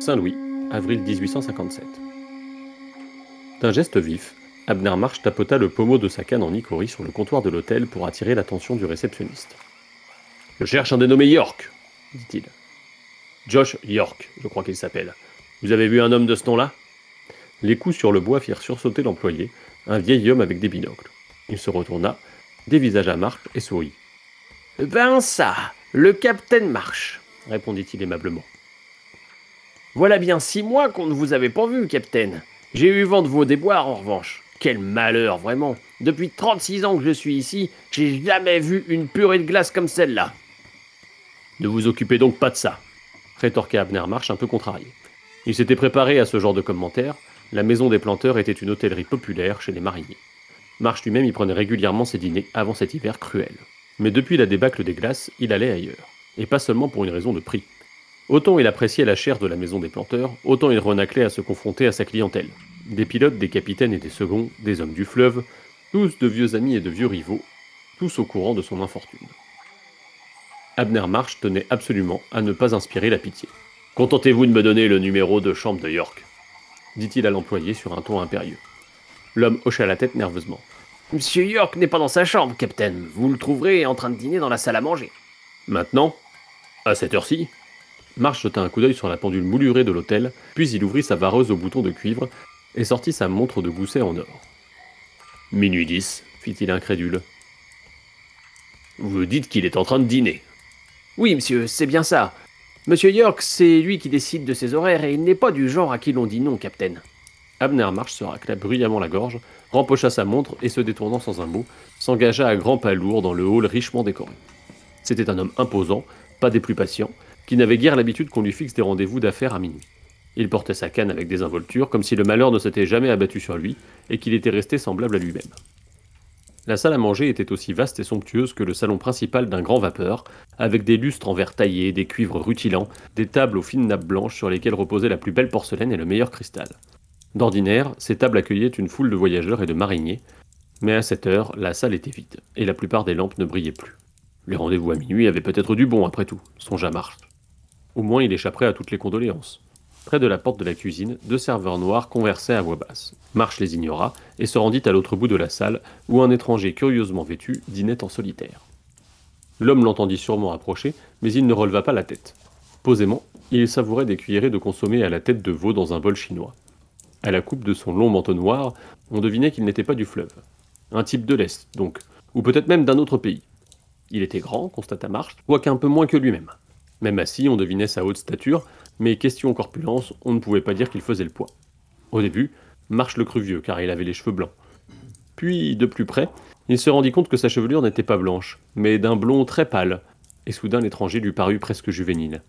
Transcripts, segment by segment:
Saint-Louis, avril 1857. D'un geste vif, Abner Marsh tapota le pommeau de sa canne en icorie sur le comptoir de l'hôtel pour attirer l'attention du réceptionniste. Je cherche un dénommé York, dit-il. Josh York, je crois qu'il s'appelle. Vous avez vu un homme de ce nom-là? Les coups sur le bois firent sursauter l'employé, un vieil homme avec des binocles. Il se retourna, dévisagea Marsh et sourit. Ben ça, le capitaine Marsh, répondit-il aimablement. Voilà bien six mois qu'on ne vous avait pas vu, capitaine. J'ai eu vent de vos déboires, en revanche. Quel malheur, vraiment. Depuis 36 ans que je suis ici, j'ai jamais vu une purée de glace comme celle-là. Ne vous occupez donc pas de ça, rétorqua Abner Marsh un peu contrarié. Il s'était préparé à ce genre de commentaires. La maison des planteurs était une hôtellerie populaire chez les mariniers. Marsh lui-même y prenait régulièrement ses dîners avant cet hiver cruel. Mais depuis la débâcle des glaces, il allait ailleurs. Et pas seulement pour une raison de prix. Autant il appréciait la chair de la maison des planteurs, autant il renaclait à se confronter à sa clientèle. Des pilotes, des capitaines et des seconds, des hommes du fleuve, tous de vieux amis et de vieux rivaux, tous au courant de son infortune. Abner Marsh tenait absolument à ne pas inspirer la pitié. Contentez-vous de me donner le numéro de chambre de York, dit-il à l'employé sur un ton impérieux. L'homme hocha la tête nerveusement. Monsieur York n'est pas dans sa chambre, capitaine. Vous le trouverez en train de dîner dans la salle à manger. Maintenant À cette heure-ci Marsh jeta un coup d'œil sur la pendule moulurée de l'hôtel, puis il ouvrit sa vareuse au bouton de cuivre et sortit sa montre de gousset en or. Minuit dix, fit-il incrédule. Vous dites qu'il est en train de dîner. Oui, monsieur, c'est bien ça. Monsieur York, c'est lui qui décide de ses horaires et il n'est pas du genre à qui l'on dit non, capitaine. Abner Marsh se racla bruyamment la gorge, rempocha sa montre et se détournant sans un mot, s'engagea à grands pas lourds dans le hall richement décoré. C'était un homme imposant, pas des plus patients, qui n'avait guère l'habitude qu'on lui fixe des rendez-vous d'affaires à minuit. Il portait sa canne avec des involtures, comme si le malheur ne s'était jamais abattu sur lui, et qu'il était resté semblable à lui-même. La salle à manger était aussi vaste et somptueuse que le salon principal d'un grand vapeur, avec des lustres en verre taillé, des cuivres rutilants, des tables aux fines nappes blanches sur lesquelles reposait la plus belle porcelaine et le meilleur cristal. D'ordinaire, ces tables accueillaient une foule de voyageurs et de mariniers, mais à cette heure, la salle était vide, et la plupart des lampes ne brillaient plus. Les rendez-vous à minuit avaient peut-être du bon, après tout, songea Marsh. Au moins il échapperait à toutes les condoléances. Près de la porte de la cuisine, deux serveurs noirs conversaient à voix basse. Marche les ignora et se rendit à l'autre bout de la salle, où un étranger curieusement vêtu dînait en solitaire. L'homme l'entendit sûrement approcher, mais il ne releva pas la tête. Posément, il savourait des cuillerées de consommé à la tête de veau dans un bol chinois. À la coupe de son long manteau noir, on devinait qu'il n'était pas du fleuve. Un type de l'Est, donc, ou peut-être même d'un autre pays. Il était grand, constata Marche, quoique un peu moins que lui-même. Même assis, on devinait sa haute stature, mais question corpulence, on ne pouvait pas dire qu'il faisait le poids. Au début, Marche le crut vieux, car il avait les cheveux blancs. Puis, de plus près, il se rendit compte que sa chevelure n'était pas blanche, mais d'un blond très pâle, et soudain l'étranger lui parut presque juvénile.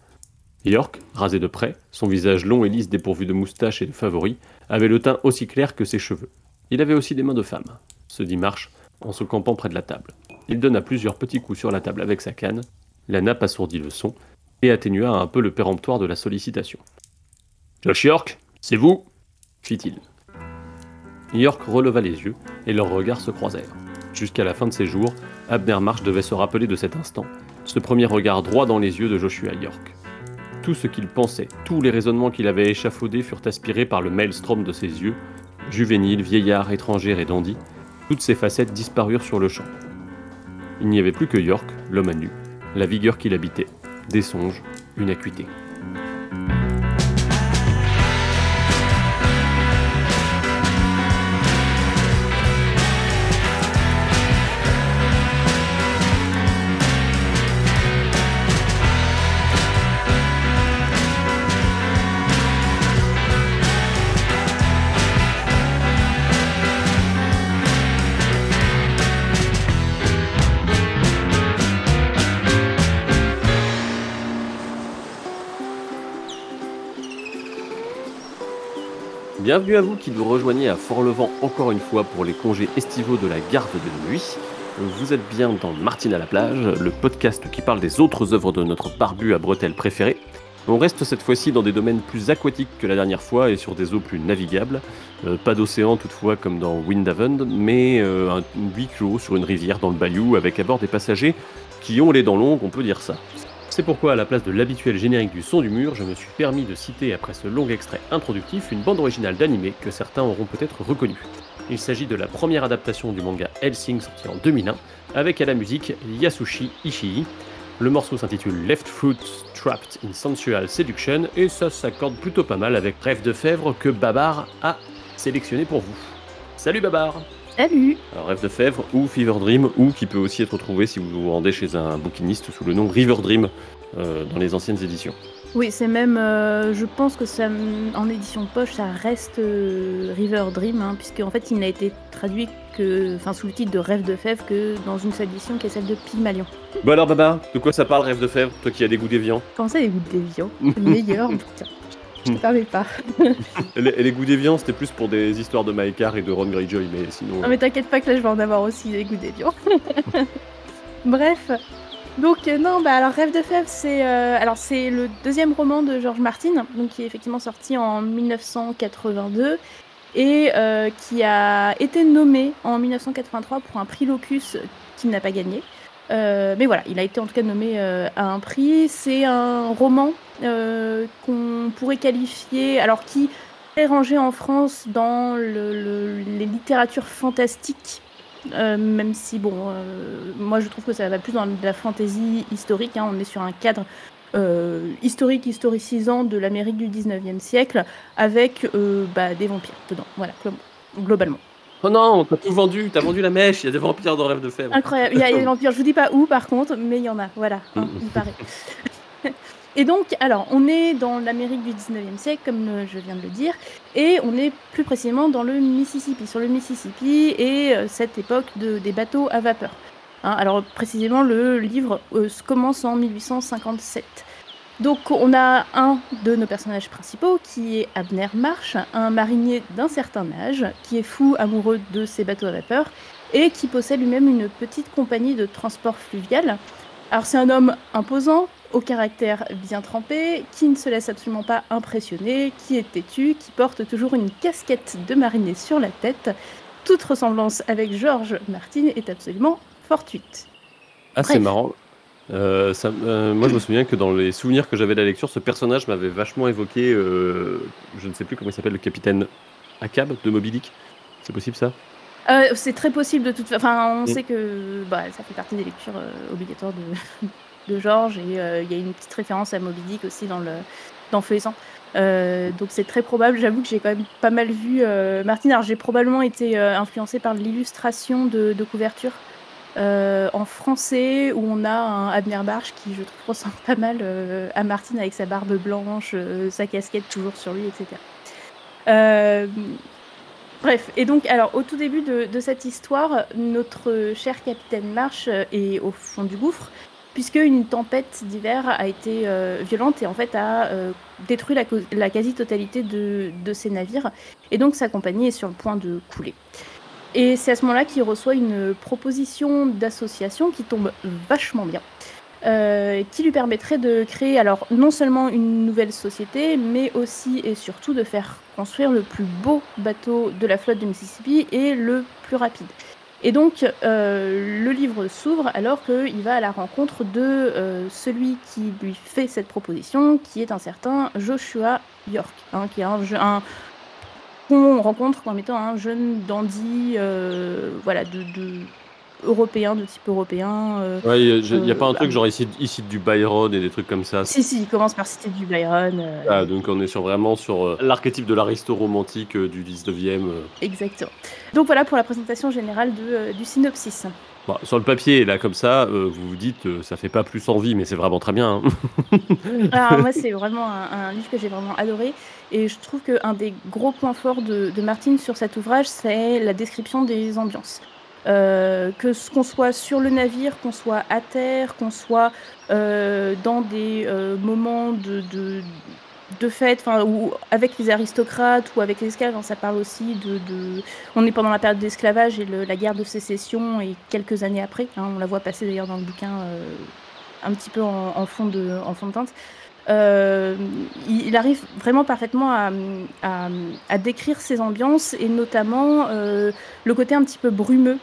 York, rasé de près, son visage long et lisse dépourvu de moustache et de favoris, avait le teint aussi clair que ses cheveux. Il avait aussi des mains de femme, se dit Marche en se campant près de la table. Il donna plusieurs petits coups sur la table avec sa canne, la nappe assourdit le son, et atténua un peu le péremptoire de la sollicitation. Josh York, c'est vous? fit-il. York releva les yeux, et leurs regards se croisèrent. Jusqu'à la fin de ses jours, Abner Marsh devait se rappeler de cet instant, ce premier regard droit dans les yeux de Joshua York. Tout ce qu'il pensait, tous les raisonnements qu'il avait échafaudés furent aspirés par le maelstrom de ses yeux, juvénile, vieillard, étranger et dandy, toutes ces facettes disparurent sur le champ. Il n'y avait plus que York, l'homme à nu, la vigueur qui l'habitait, des songes, une acuité. Bienvenue à vous qui nous rejoignez à Fort-le-Vent encore une fois pour les congés estivaux de la garde de nuit. Vous êtes bien dans Martine à la plage, le podcast qui parle des autres œuvres de notre barbu à bretelles préféré. On reste cette fois-ci dans des domaines plus aquatiques que la dernière fois et sur des eaux plus navigables. Euh, pas d'océan toutefois comme dans Windhaven, mais euh, un huis clos sur une rivière dans le bayou avec à bord des passagers qui ont les dents longues, on peut dire ça. C'est pourquoi, à la place de l'habituel générique du son du mur, je me suis permis de citer, après ce long extrait introductif, une bande originale d'animé que certains auront peut-être reconnue. Il s'agit de la première adaptation du manga Helsing sorti en 2001, avec à la musique Yasushi Ishii. Le morceau s'intitule Left Foot Trapped in Sensual Seduction, et ça s'accorde plutôt pas mal avec Rêve de Fèvre que Babar a sélectionné pour vous. Salut Babar Salut. Alors, Rêve de Fèvre ou Fever Dream, ou qui peut aussi être trouvé si vous vous rendez chez un bouquiniste sous le nom River Dream euh, dans les anciennes éditions. Oui, c'est même, euh, je pense que ça, en édition poche, ça reste euh, River Dream, hein, puisque en fait, il n'a été traduit que, enfin, sous le titre de Rêve de Fèvre que dans une seule édition qui est celle de Pygmalion. Bon alors Babar, de quoi ça parle Rêve de Fèvre, toi qui as des goûts déviants. Comment ça, les goûts déviants? Le meilleur Tiens, je te permets pas. Et les, et les goûts déviants, c'était plus pour des histoires de Maekar et de Ron Greyjoy, mais sinon... Non mais t'inquiète pas que là je vais en avoir aussi des goûts déviants. Bref. Donc euh, non, bah alors Rêve de c'est euh, alors c'est le deuxième roman de George Martin, donc qui est effectivement sorti en 1982 et euh, qui a été nommé en 1983 pour un prix Locus qu'il n'a pas gagné. Euh, mais voilà, il a été en tout cas nommé euh, à un prix. C'est un roman euh, qu'on pourrait qualifier, alors qui est rangé en France dans le- le- les littératures fantastiques, même si bon, moi je trouve que ça va plus dans la fantaisie historique. hein. on est sur un cadre historique, historicisant de l'Amérique du 19e siècle, avec bah, des vampires dedans. Voilà, glo- globalement. Oh non, t'as tout vendu, t'as vendu la mèche, il y a des vampires dans Rêve de Fèvre. Incroyable. Il y, a des vampires. Je vous dis pas où par contre, mais il y en a. Voilà, hein, Mhm. il paraît. Et donc, alors, on est dans l'Amérique du 19e siècle, comme je viens de le dire, et on est plus précisément dans le Mississippi, sur le Mississippi, et euh, cette époque de, des bateaux à vapeur. Hein, alors, précisément, le livre euh, commence en 1857. Donc, on a un de nos personnages principaux qui est Abner Marsh, un marinier d'un certain âge, qui est fou amoureux de ces bateaux à vapeur, et qui possède lui-même une petite compagnie de transport fluvial. Alors c'est un homme imposant, au caractère bien trempé, qui ne se laisse absolument pas impressionner, qui est têtu, qui porte toujours une casquette de marinier sur la tête. Toute ressemblance avec George Martin est absolument fortuite. Ah, c'est marrant. Euh, ça- euh, moi, je me souviens que dans les souvenirs que j'avais de la lecture, ce personnage m'avait vachement évoqué, euh, je ne sais plus comment il s'appelle, le capitaine Akab de Moby Dick. C'est possible ça? C'est très possible de toute façon. Enfin, on Mm. sait que bah, ça fait partie des lectures obligatoires de, de George et il y a une petite référence à Moby Dick aussi dans le dans Feuillant. Euh, donc c'est très probable. J'avoue que j'ai quand même pas mal vu Martine. Alors j'ai probablement été influencée par l'illustration de, de couverture euh, en français où on a un Abner Barge qui je trouve ressemble pas mal euh, à Martine avec sa barbe blanche, euh, sa casquette toujours sur lui, etc. Bref, et donc, alors, au tout début de, cette histoire, notre cher capitaine Marsh est au fond du gouffre, puisque une tempête d'hiver a été violente et en fait a détruit la, quasi-totalité de ses navires, et donc sa compagnie est sur le point de couler. Et c'est à ce moment-là qu'il reçoit une proposition d'association qui tombe vachement bien. euh, qui lui permettrait de créer alors non seulement une nouvelle société, mais aussi et surtout de faire construire le plus beau bateau de la flotte du Mississippi et le plus rapide. Et donc euh, le livre s'ouvre alors qu'il va à la rencontre de euh, celui qui lui fait cette proposition, qui est un certain Joshua York, hein, qui est un, qu'on rencontre comme étant un jeune dandy, euh, voilà, de, de européen, de type européen. euh, Ouais, il n'y a Euh, pas un bah. truc genre ici, ici du Byron et des trucs comme ça. Si, si, il commence par citer du Byron. euh, Ah, donc on est sur vraiment sur euh, l'archétype de l'aristo romantique euh, du 19e. euh. Exactement. Donc voilà pour la présentation générale de, euh, du synopsis. Bon, sur le papier, là, comme ça, euh, vous vous dites, euh, ça fait pas plus envie, mais c'est vraiment très bien. hein. Alors moi c'est vraiment un, un livre que j'ai vraiment adoré et je trouve qu'un des gros points forts de, de Martine sur cet ouvrage c'est la description des ambiances. Euh, que ce qu'on soit sur le navire, qu'on soit à terre, qu'on soit euh, dans des moments de, de, de enfin, ou avec les aristocrates ou avec les esclaves, hein, ça parle aussi de, de- On est pendant la période d'esclavage et la guerre de sécession et quelques années après, hein, on la voit passer d'ailleurs dans le bouquin euh, un petit peu en, fond, de, en fond de teinte. Euh, il, arrive vraiment parfaitement à, à- à décrire ces ambiances et notamment euh, le côté un petit peu brumeux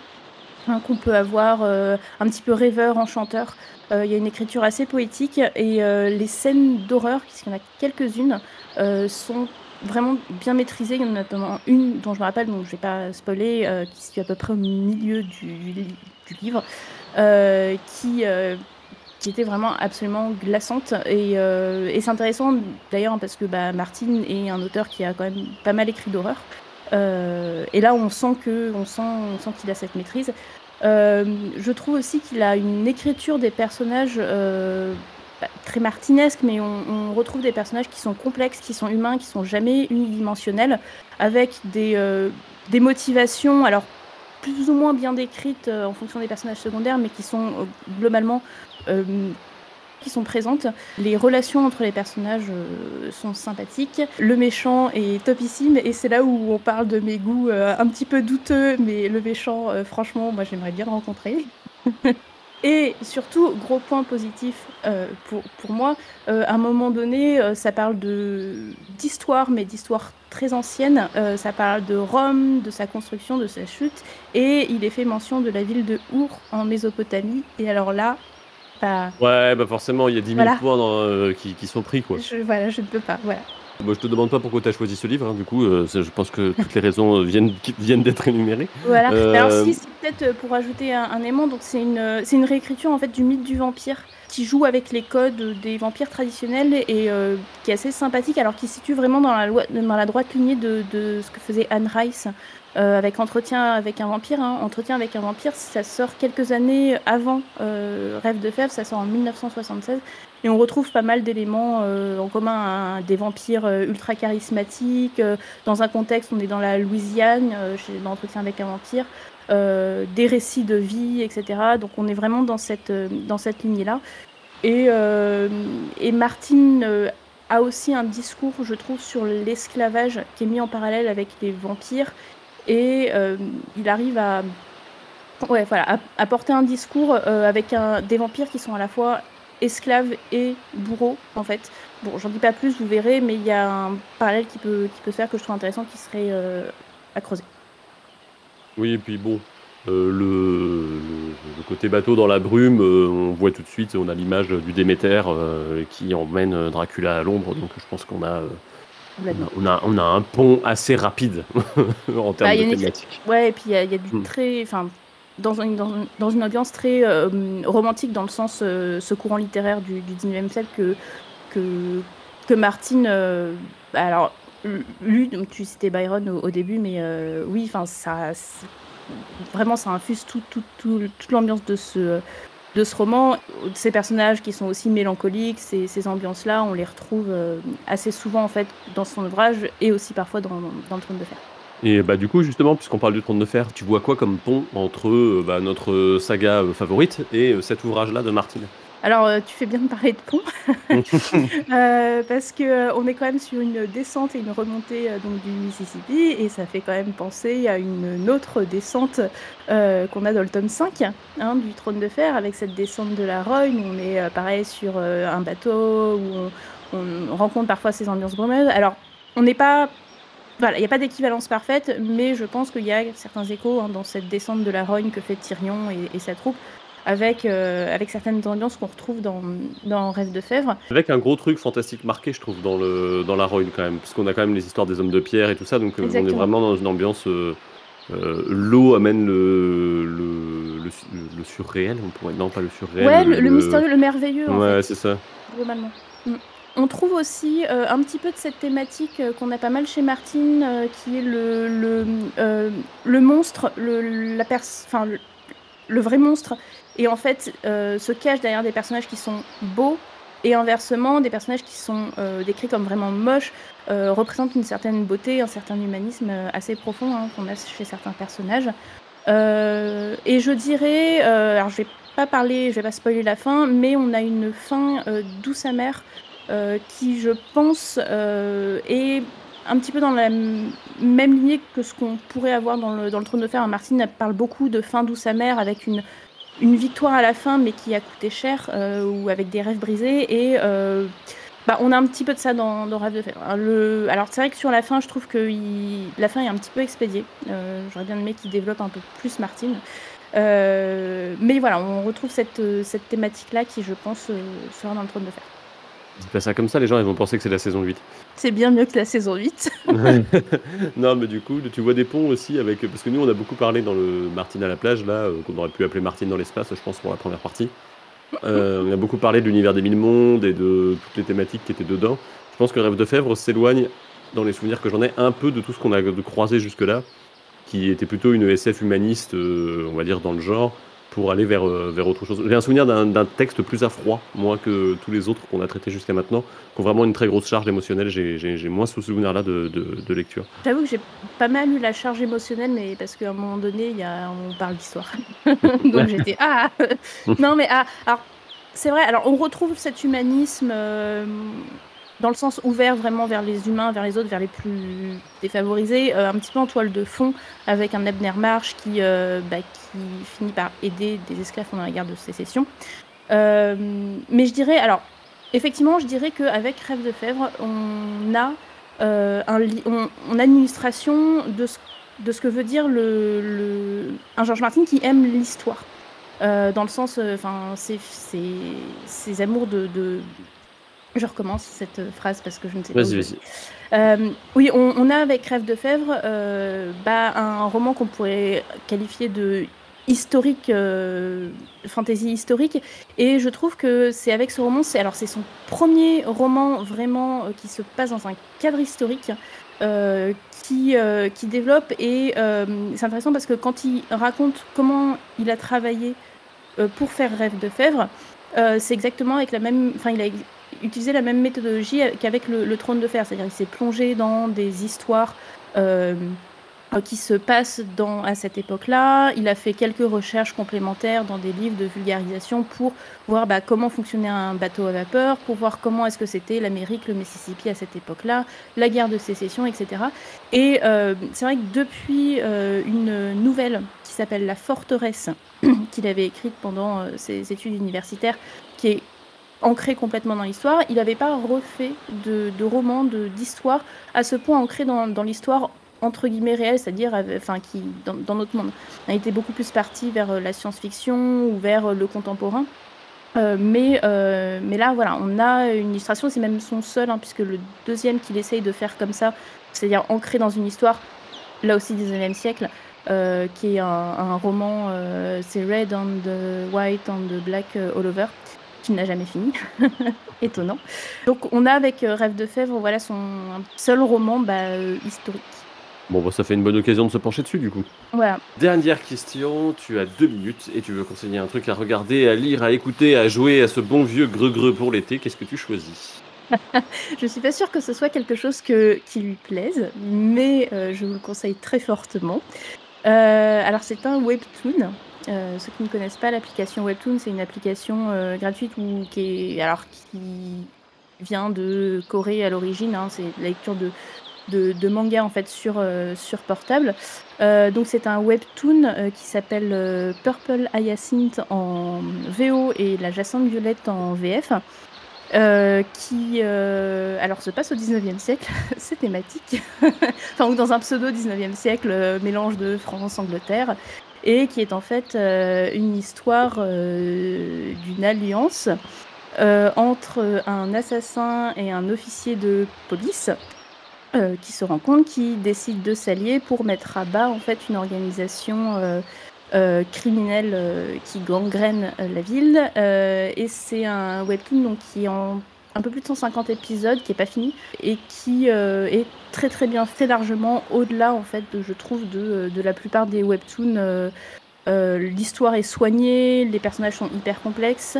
qu'on peut avoir, un petit peu rêveur, enchanteur. Il y a une écriture assez poétique et les scènes d'horreur, puisqu'il y en a quelques-unes, sont vraiment bien maîtrisées. Il y en a notamment une dont je me rappelle, donc je ne vais pas spoiler, qui se situe à peu près au milieu du, livre, qui était vraiment absolument glaçante. Et, euh, c'est intéressant d'ailleurs parce que bah, Martin est un auteur qui a quand même pas mal écrit d'horreur. Euh, et là, on sent que, on sent, on sent qu'il a cette maîtrise. Euh, je trouve aussi qu'il a une écriture des personnages bah, très martinesque, mais on, retrouve des personnages qui sont complexes, qui sont humains, qui sont jamais unidimensionnels, avec des, motivations, alors plus ou moins bien décrites en fonction des personnages secondaires, mais qui sont globalement euh, qui sont présentes. Les relations entre les personnages euh, sont sympathiques. Le méchant est topissime et c'est là où on parle de mes goûts euh, un petit peu douteux, mais le méchant, franchement, moi j'aimerais bien le rencontrer. Et surtout, gros point positif pour, pour moi, à un moment donné, ça parle d'histoire, mais d'histoire très ancienne. ça parle de Rome, de sa construction, de sa chute. Et il est fait mention de la ville de Our en Mésopotamie. Et alors là, Ouais, bah forcément, il y a 10 000 points euh, qui, sont pris, quoi. Je, voilà, je ne peux pas, voilà. Moi, je te demande pas pourquoi tu as choisi ce livre, hein, du coup, euh, je pense que toutes les raisons viennent, viennent d'être énumérées. Voilà, alors euh, si, c'est peut-être pour ajouter un, aimant, donc c'est une, c'est une réécriture en fait du mythe du vampire qui joue avec les codes des vampires traditionnels et qui est assez sympathique, alors qui se situe vraiment dans la, loi, dans la droite lignée de, de ce que faisait Anne Rice euh, avec Entretien avec un vampire. Hein. Entretien avec un vampire, ça sort quelques années avant euh, Rêve de fève, ça sort en 1976. Et on retrouve pas mal d'éléments euh, en commun, hein. des vampires ultra charismatiques, dans un contexte, on est dans la Louisiane, chez, Entretien avec un vampire, des récits de vie, etc. Donc on est vraiment dans cette, dans cette lignée-là. Et Martine a aussi un discours, je trouve, sur l'esclavage qui est mis en parallèle avec les vampires et euh, il arrive à, ouais, voilà, à, porter un discours euh, avec des vampires qui sont à la fois esclaves et bourreaux, en fait. Bon, j'en dis pas plus, vous verrez, mais il y a un parallèle qui peut, qui peut se faire que je trouve intéressant, qui serait euh, à creuser. Oui, et puis bon, le, le, côté bateau dans la brume, on voit tout de suite, on a l'image du Déméter qui emmène Dracula à l'ombre, donc je pense qu'on a on a, on a un pont assez rapide en termes bah, de thématique. Ouais, et puis il y, a du hmm. très. Enfin, dans, une, dans, une ambiance très euh, romantique, dans le sens euh, ce courant littéraire du, du 19e siècle que, que, que Martine. Euh, alors, lu, donc tu citais Byron au, début, mais oui, enfin, ça. Vraiment, ça infuse tout, tout, tout, toute l'ambiance de ce de ce roman, ces personnages qui sont aussi mélancoliques, ces, ces ambiances-là, on les retrouve euh, assez souvent en fait dans son ouvrage et aussi parfois dans, dans le Trône de Fer. Et bah du coup justement, puisqu'on parle du Trône de Fer, tu vois quoi comme pont entre euh, bah, notre saga euh, favorite et cet ouvrage-là de Martine? Alors, euh, tu fais bien de parler de pont, euh, parce que euh, on est quand même sur une descente et une remontée donc du Mississippi, et ça fait quand même penser à une autre descente qu'on a dans le tome 5 hein, du Trône de Fer, avec cette descente de la Rogne. On est pareil sur un bateau où on, rencontre parfois ces ambiances brumeuses. Alors, on n'est pas voilà, il n'y a pas d'équivalence parfaite, mais je pense qu'il y a certains échos hein, dans cette descente de la Rogne que fait Tyrion et sa troupe avec, euh, avec certaines ambiances qu'on retrouve dans, dans Rêve de Fèvre. Avec un gros truc fantastique marqué, je trouve, dans, le, dans la Royne quand même, puisqu'on a quand même les histoires des hommes de pierre et tout ça, donc euh, on est vraiment dans une ambiance. Euh, l'eau amène le, le, le, surréel, on pourrait. Non, pas le surréel. Ouais, le, mystérieux, le merveilleux. Ouais, c'est ça. Globalement. Mm. On trouve aussi un petit peu de cette thématique qu'on a pas mal chez Martine, qui est le, le, le monstre, le, la pers le, vrai monstre et en fait euh, se cache derrière des personnages qui sont beaux et inversement des personnages qui sont euh, décrits comme vraiment moches euh, représentent une certaine beauté, un certain humanisme assez profond hein, qu'on a chez certains personnages. et je dirais, alors je vais pas parler, je vais pas spoiler la fin, mais on a une fin douce amère qui, je pense, est un petit peu dans la même lignée que ce qu'on pourrait avoir dans le, dans le Trône de Fer. Martine parle beaucoup de fin douce amère avec une, une victoire à la fin, mais qui a coûté cher, euh, ou avec des rêves brisés. Et euh, bah, on a un petit peu de ça dans, dans Rêve de Fer. Alors c'est vrai que sur la fin, je trouve que la fin est un petit peu expédiée. Euh, j'aurais bien aimé qu'il développe un peu plus Martine. mais voilà, on retrouve cette, cette thématique-là qui, je pense, sera dans le trône de fer. Dis pas ça comme ça, les gens ils vont penser que c'est la saison 8. C'est bien mieux que la saison 8. non, mais du coup, tu vois des ponts aussi avec. Parce que nous, on a beaucoup parlé dans le Martine à la plage, là, qu'on aurait pu appeler Martine dans l'espace, je pense, pour la première partie. on a beaucoup parlé de l'univers des mille mondes et de toutes les thématiques qui étaient dedans. Je pense que Rêve de Fèvre s'éloigne, dans les souvenirs que j'en ai, un peu de tout ce qu'on a croisé jusque-là, qui était plutôt une SF humaniste, euh, on va dire, dans le genre, pour aller vers, euh, vers autre chose. J'ai un souvenir d'un texte plus à froid, moins que tous les autres qu'on a traités jusqu'à maintenant, qui ont vraiment une très grosse charge émotionnelle. J'ai moins ce souvenir-là de, de, lecture. J'avoue que j'ai pas mal eu la charge émotionnelle, mais parce qu'à un moment donné, y a, on parle d'histoire. Donc j'étais Ah Non, mais ah, alors, c'est vrai, alors on retrouve cet humanisme. Euh, dans le sens ouvert vraiment vers les humains, vers les autres, vers les plus défavorisés, euh, un petit peu en toile de fond avec un Ebner Marsh qui, euh, bah, qui finit par aider des esclaves pendant la guerre de sécession. Euh, mais je dirais, alors, effectivement, je dirais qu'avec Rêve de Fèvre, on a, un, on, une illustration de ce, de ce que veut dire le, un George Martin qui aime l'histoire. dans le sens, enfin, ses, amours de je recommence cette phrase parce que je ne sais pas. Vas-y, vas-y. Euh, oui, on, a avec Rêve de Fèvre euh, bah, un roman qu'on pourrait qualifier de historique, euh, fantasy historique, et je trouve que c'est avec ce roman, c'est alors c'est son premier roman vraiment qui se passe dans un cadre historique. qui, qui développe et c'est intéressant parce que quand il raconte comment il a travaillé pour faire Rêve de Fèvre, c'est exactement avec la même, enfin il a utiliser la même méthodologie qu'avec le, trône de fer, c'est-à-dire il s'est plongé dans des histoires euh, qui se passent dans, à cette époque-là. Il a fait quelques recherches complémentaires dans des livres de vulgarisation pour voir bah, comment fonctionnait un bateau à vapeur, pour voir comment est-ce que c'était l'Amérique, le Mississippi à cette époque-là, la guerre de sécession, etc. Et euh, c'est vrai que depuis euh, une nouvelle qui s'appelle La forteresse, qu'il avait écrite pendant ses études universitaires, qui est ancré complètement dans l'histoire. Il n'avait pas refait de, de roman, d'histoire à ce point ancré dans, dans l'histoire entre guillemets réelle, c'est-à-dire enfin, qui, dans, notre monde. Il était beaucoup plus parti vers euh, la science-fiction ou vers euh, le contemporain. Euh, mais, mais là, voilà, on a une illustration, c'est même son seul, hein, puisque le deuxième qu'il essaye de faire comme ça, c'est-à-dire ancré dans une histoire, là aussi 19e siècle, qui est un, roman, c'est Red on the White on the Black All Over, n'a jamais fini. Étonnant. Donc on a avec euh, Rêve de Fèvre, voilà son seul roman bah, euh, historique. Bon, bah, ça fait une bonne occasion de se pencher dessus, du coup. Voilà. Dernière question, tu as deux minutes et tu veux conseiller un truc à regarder, à lire, à écouter, à jouer à ce bon vieux greu-greu pour l'été. Qu'est-ce que tu choisis? Je suis pas sûre que ce soit quelque chose que, qui lui plaise, mais euh, je vous le conseille très fortement. alors, c'est un webtoon euh, ceux qui ne connaissent pas l'application Webtoon, c'est une application euh, gratuite ou qui est alors qui vient de Corée à l'origine. Hein, c'est la lecture de, de, manga en fait sur, euh, portable. donc c'est un webtoon qui s'appelle Purple Hyacinth en VO et la Jacinthe Violette en VF. qui alors se passe au 19e siècle, c'est thématique, enfin ou dans un pseudo 19e siècle, mélange de France-Angleterre, et qui est en fait euh, une histoire euh, d'une alliance euh, entre un assassin et un officier de police qui se rencontrent, qui décident de s'allier pour mettre à bas en fait une organisation criminelle qui gangrène la ville. et c'est un webtoon donc, qui est en un peu plus de 150 épisodes, qui est pas fini et qui euh, est très très bien fait largement au-delà en fait, de, je trouve, de, de, la plupart des webtoons. Euh, euh, l'histoire est soignée, les personnages sont hyper complexes.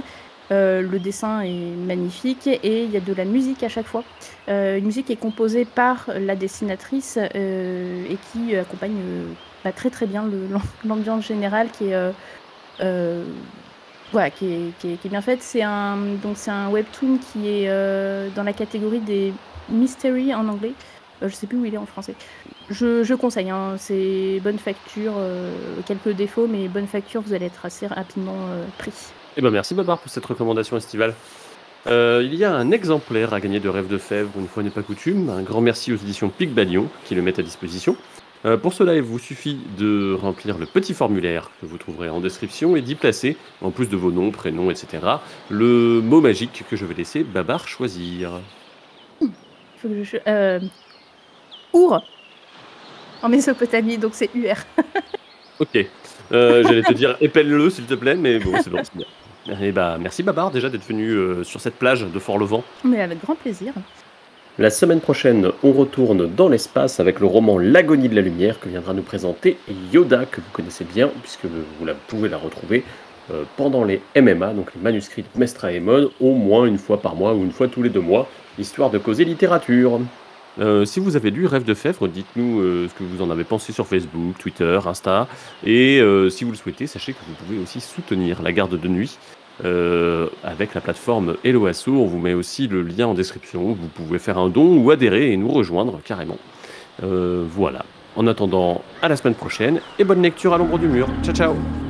le dessin est magnifique et il y a de la musique à chaque fois. une musique qui est composée par la dessinatrice et qui accompagne pas très très bien l'ambiance générale qui est voilà, qui est, bien faite. C'est un, donc c'est un webtoon qui est euh, dans la catégorie des mystery en anglais. Euh, je sais plus où il est en français. Je, je conseille, hein, c'est bonne facture, euh, quelques défauts, mais bonne facture, vous allez être assez rapidement pris. Eh ben merci Babar pour cette recommandation estivale. il y a un exemplaire à gagner de Rêve de Fèvre, une fois n'est pas coutume. Un grand merci aux éditions Pic Bagnon qui le mettent à disposition. Euh, pour cela, il vous suffit de remplir le petit formulaire que vous trouverez en description et d'y placer, en plus de vos noms, prénoms, etc., le mot magique que je vais laisser Babar choisir. Il faut que je. Euh... Our En Mésopotamie, donc c'est UR. Ok. Euh, J'allais te dire épelle-le, s'il te plaît, mais bon, c'est bon, c'est bien. Et bah, merci Babar déjà d'être venu euh, sur cette plage de Fort-Levant. Mais avec grand plaisir. La semaine prochaine, on retourne dans l'espace avec le roman L'agonie de la lumière que viendra nous présenter Yoda, que vous connaissez bien, puisque vous pouvez la retrouver euh, pendant les MMA, donc les manuscrits de Mestra Aemon, au moins une fois par mois ou une fois tous les deux mois, histoire de causer littérature. Euh, si vous avez lu Rêve de Fèvre, dites-nous euh, ce que vous en avez pensé sur Facebook, Twitter, Insta. Et si vous le souhaitez, sachez que vous pouvez aussi soutenir la garde de nuit euh, avec la plateforme Hello Asso. On vous met aussi le lien en description. Vous pouvez faire un don ou adhérer et nous rejoindre carrément. Euh, voilà. En attendant, à la semaine prochaine et bonne lecture à l'ombre du mur. Ciao ciao